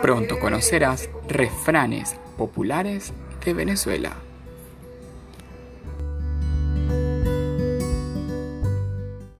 Pronto conocerás refranes populares de Venezuela.